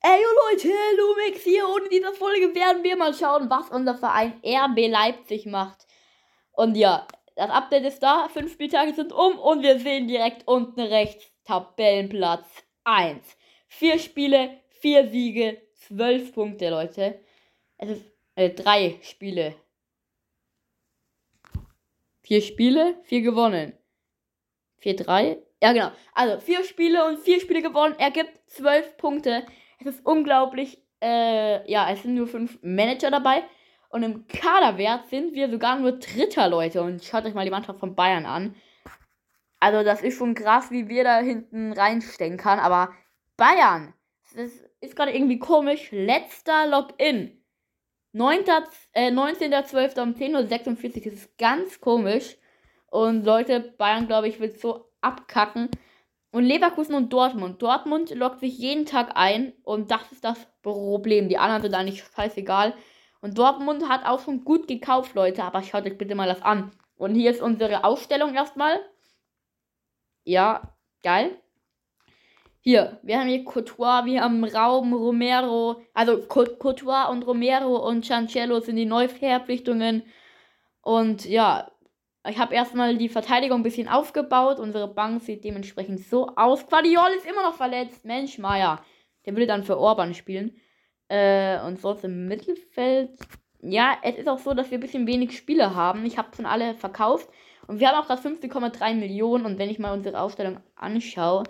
Ey, Leute, Lumix hier und in dieser Folge werden wir mal schauen, was unser Verein RB Leipzig macht. Und ja, das Update ist da, fünf Spieltage sind um und wir sehen direkt unten rechts Tabellenplatz 1. Vier Spiele, vier Siege, zwölf Punkte, Leute. Es ist äh, drei Spiele. Vier Spiele, vier gewonnen. Vier, drei. Ja, genau. Also vier Spiele und vier Spiele gewonnen ergibt zwölf Punkte. Es ist unglaublich. Äh, ja, es sind nur fünf Manager dabei. Und im Kaderwert sind wir sogar nur Dritter, Leute. Und schaut euch mal die Mannschaft von Bayern an. Also, das ist schon krass, wie wir da hinten reinstecken kann. Aber Bayern, das ist gerade irgendwie komisch. Letzter Login. 9. Äh, 19.12. um 10.46 Uhr. Das ist ganz komisch. Und Leute, Bayern, glaube ich, wird so abkacken. Und Leverkusen und Dortmund. Dortmund lockt sich jeden Tag ein und das ist das Problem. Die anderen sind eigentlich scheißegal. Und Dortmund hat auch schon gut gekauft, Leute, aber schaut euch bitte mal das an. Und hier ist unsere Ausstellung erstmal. Ja, geil. Hier, wir haben hier Courtois, wir haben Raum, Romero. Also Courtois und Romero und Chancello sind die Neuverpflichtungen. Und ja, ich habe erstmal die Verteidigung ein bisschen aufgebaut. Unsere Bank sieht dementsprechend so aus. Quadiol ist immer noch verletzt. Mensch, Meier. Der würde dann für Orban spielen. Äh, und sonst im Mittelfeld. Ja, es ist auch so, dass wir ein bisschen wenig Spiele haben. Ich habe schon alle verkauft. Und wir haben auch gerade 15,3 Millionen. Und wenn ich mal unsere Aufstellung anschaue,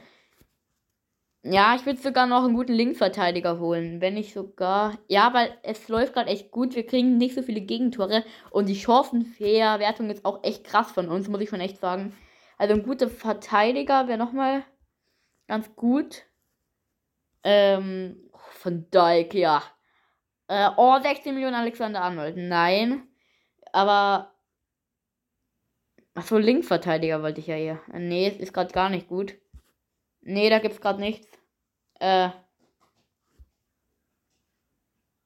ja, ich würde sogar noch einen guten Linksverteidiger holen. Wenn ich sogar. Ja, weil es läuft gerade echt gut. Wir kriegen nicht so viele Gegentore. Und die Chancenverwertung ist auch echt krass von uns, muss ich schon echt sagen. Also ein guter Verteidiger wäre nochmal ganz gut. Ähm, von Dijk, ja. Äh, oh, 16 Millionen Alexander Arnold. Nein. Aber. Achso, Linksverteidiger wollte ich ja hier. Nee, ist gerade gar nicht gut. Nee, da gibt's gerade nichts. Äh.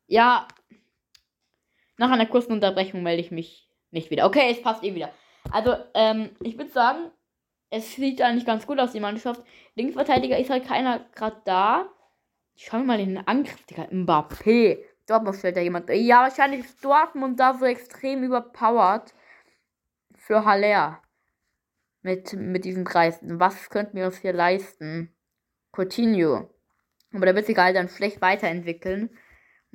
Ja. Nach einer kurzen Unterbrechung melde ich mich nicht wieder. Okay, es passt eh wieder. Also, ähm, ich würde sagen, es sieht eigentlich ganz gut aus, die Mannschaft. Linksverteidiger ist halt keiner gerade da. Schauen wir mal in den Angriff, Digga. Mbappé. Dortmund stellt da jemand. Ja, wahrscheinlich ist Dortmund da so extrem überpowered. Für Haller. Mit, mit diesen Preisen. Was könnten wir uns hier leisten? Coutinho. Aber der wird sich halt dann schlecht weiterentwickeln.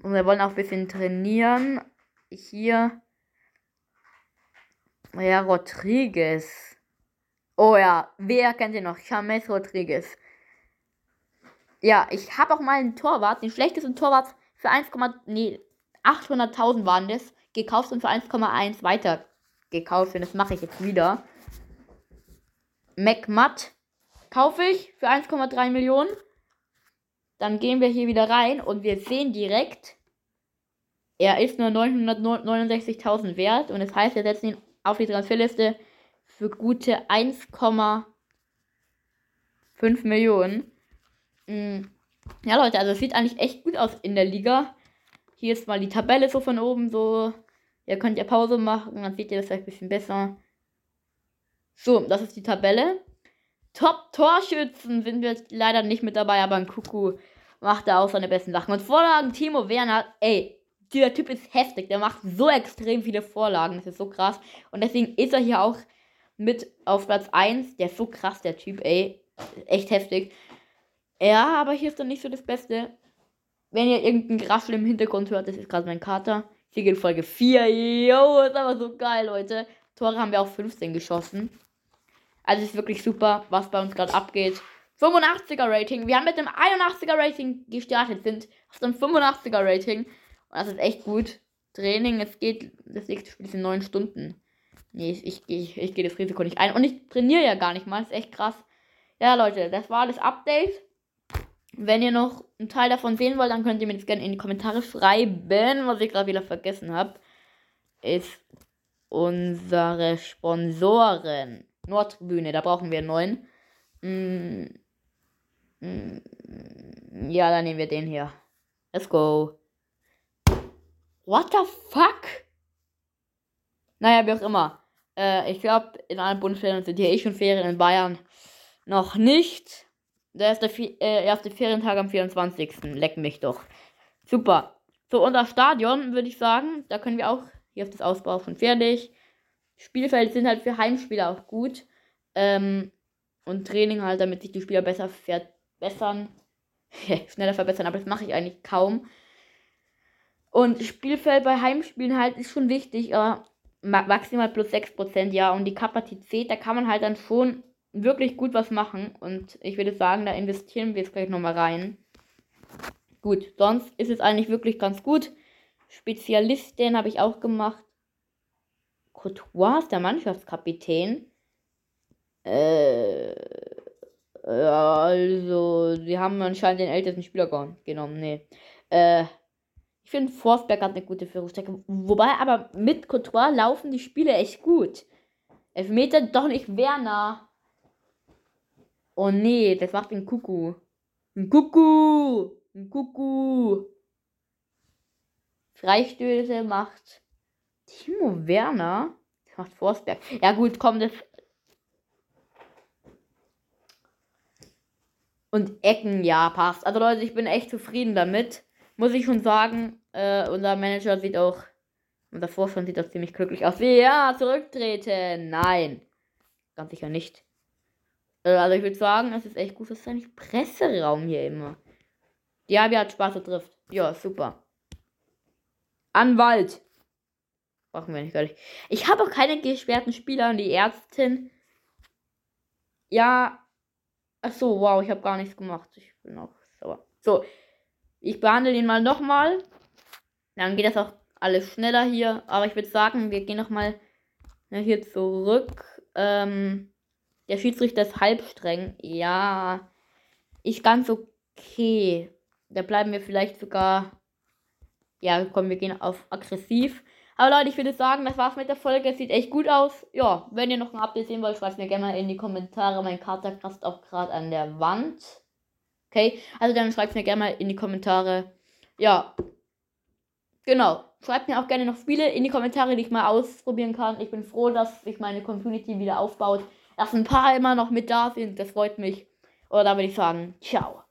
Und wir wollen auch ein bisschen trainieren. Hier. Ja, Rodriguez. Oh ja, wer kennt ihr noch? James Rodriguez. Ja, ich habe auch mal einen Torwart, den schlechtesten Torwart für 1, nee, 800.000 waren das, gekauft und für 1,1 weiter gekauft. Und das mache ich jetzt wieder. McMutt kaufe ich für 1,3 Millionen. Dann gehen wir hier wieder rein und wir sehen direkt, er ist nur 969.000 wert und das heißt, wir setzen ihn auf die Transferliste für gute 1,5 Millionen. Mm. Ja, Leute, also es sieht eigentlich echt gut aus in der Liga. Hier ist mal die Tabelle so von oben so. Ihr könnt ja Pause machen, dann seht ihr das vielleicht ein bisschen besser. So, das ist die Tabelle. Top-Torschützen sind wir leider nicht mit dabei, aber ein Kuckuck macht da auch seine besten Sachen. Und Vorlagen, Timo Werner, ey, dieser Typ ist heftig. Der macht so extrem viele Vorlagen. Das ist so krass. Und deswegen ist er hier auch mit auf Platz 1. Der ist so krass, der Typ, ey. Echt heftig. Ja, aber hier ist dann nicht so das Beste. Wenn ihr irgendeinen Graffel im Hintergrund hört, das ist gerade mein Kater. Hier geht Folge 4. Yo, ist aber so geil, Leute. Tore haben wir auch 15 geschossen. Also ist wirklich super, was bei uns gerade abgeht. 85er Rating. Wir haben mit einem 81er Rating gestartet, sind auf einem 85er Rating. Und das ist echt gut. Training, es geht, das nächste Spiel ist in 9 Stunden. Nee, ich, ich, ich, ich gehe das Risiko nicht ein. Und ich trainiere ja gar nicht mal. Das ist echt krass. Ja, Leute, das war das Update. Wenn ihr noch einen Teil davon sehen wollt, dann könnt ihr mir das gerne in die Kommentare schreiben. Was ich gerade wieder vergessen habe, ist unsere Sponsoren. Nordtribüne, da brauchen wir einen neuen. Mm, mm, ja, dann nehmen wir den hier. Let's go. What the fuck? Naja, wie auch immer. Äh, ich glaube, in allen Bundesländern sind hier eh schon Ferien, in Bayern noch nicht. Der erste, äh, erste Ferientag am 24. Leck mich doch. Super. So, unser Stadion würde ich sagen, da können wir auch, hier ist das Ausbau schon fertig. Spielfeld sind halt für Heimspieler auch gut. Ähm, und Training halt, damit sich die Spieler besser verbessern. schneller verbessern, aber das mache ich eigentlich kaum. Und Spielfeld bei Heimspielen halt ist schon wichtig, aber maximal plus 6%, ja. Und die Kapazität, da kann man halt dann schon wirklich gut was machen. Und ich würde sagen, da investieren wir jetzt gleich nochmal rein. Gut, sonst ist es eigentlich wirklich ganz gut. Spezialistin habe ich auch gemacht. Courtois ist der Mannschaftskapitän. Äh, also, sie haben anscheinend den ältesten Spieler genommen. Nee. Äh, ich finde, Forsberg hat eine gute Führungsstrecke. Wobei aber mit Courtois laufen die Spiele echt gut. Elfmeter doch nicht Werner. Oh nee, das macht ein Kuckuck. Ein Kuckuck. Ein Kuckuck. Freistöße macht Timo Werner. Macht Forsberg. Ja gut, komm, das. Und Ecken, ja, passt. Also Leute, ich bin echt zufrieden damit muss ich schon sagen, äh, unser Manager sieht auch, unser Vorstand sieht auch ziemlich glücklich aus. Ja, zurücktreten. Nein. Ganz sicher nicht. Äh, also ich würde sagen, es ist echt gut. Das ist eigentlich Presseraum hier immer. Ja, wir hat Spaß und trifft. Ja, super. Anwalt. Brauchen wir nicht gar nicht. Ich habe auch keine gesperrten Spieler und die Ärztin. Ja. Ach so, wow, ich habe gar nichts gemacht. Ich bin auch sauer. So, ich behandle ihn mal nochmal. Dann geht das auch alles schneller hier. Aber ich würde sagen, wir gehen nochmal ne, hier zurück. Ähm, der Schiedsrichter ist halb streng. Ja, ist ganz okay. Da bleiben wir vielleicht sogar. Ja, komm, wir gehen auf aggressiv. Aber Leute, ich würde sagen, das war's mit der Folge. Sieht echt gut aus. Ja, wenn ihr noch ein Update sehen wollt, schreibt mir gerne mal in die Kommentare. Mein Kater kratzt auch gerade an der Wand. Okay, also dann schreibt mir gerne mal in die Kommentare. Ja, genau. Schreibt mir auch gerne noch Spiele in die Kommentare, die ich mal ausprobieren kann. Ich bin froh, dass sich meine Community wieder aufbaut. Dass ein paar immer noch mit da sind. Das freut mich. Oder da würde ich sagen, ciao.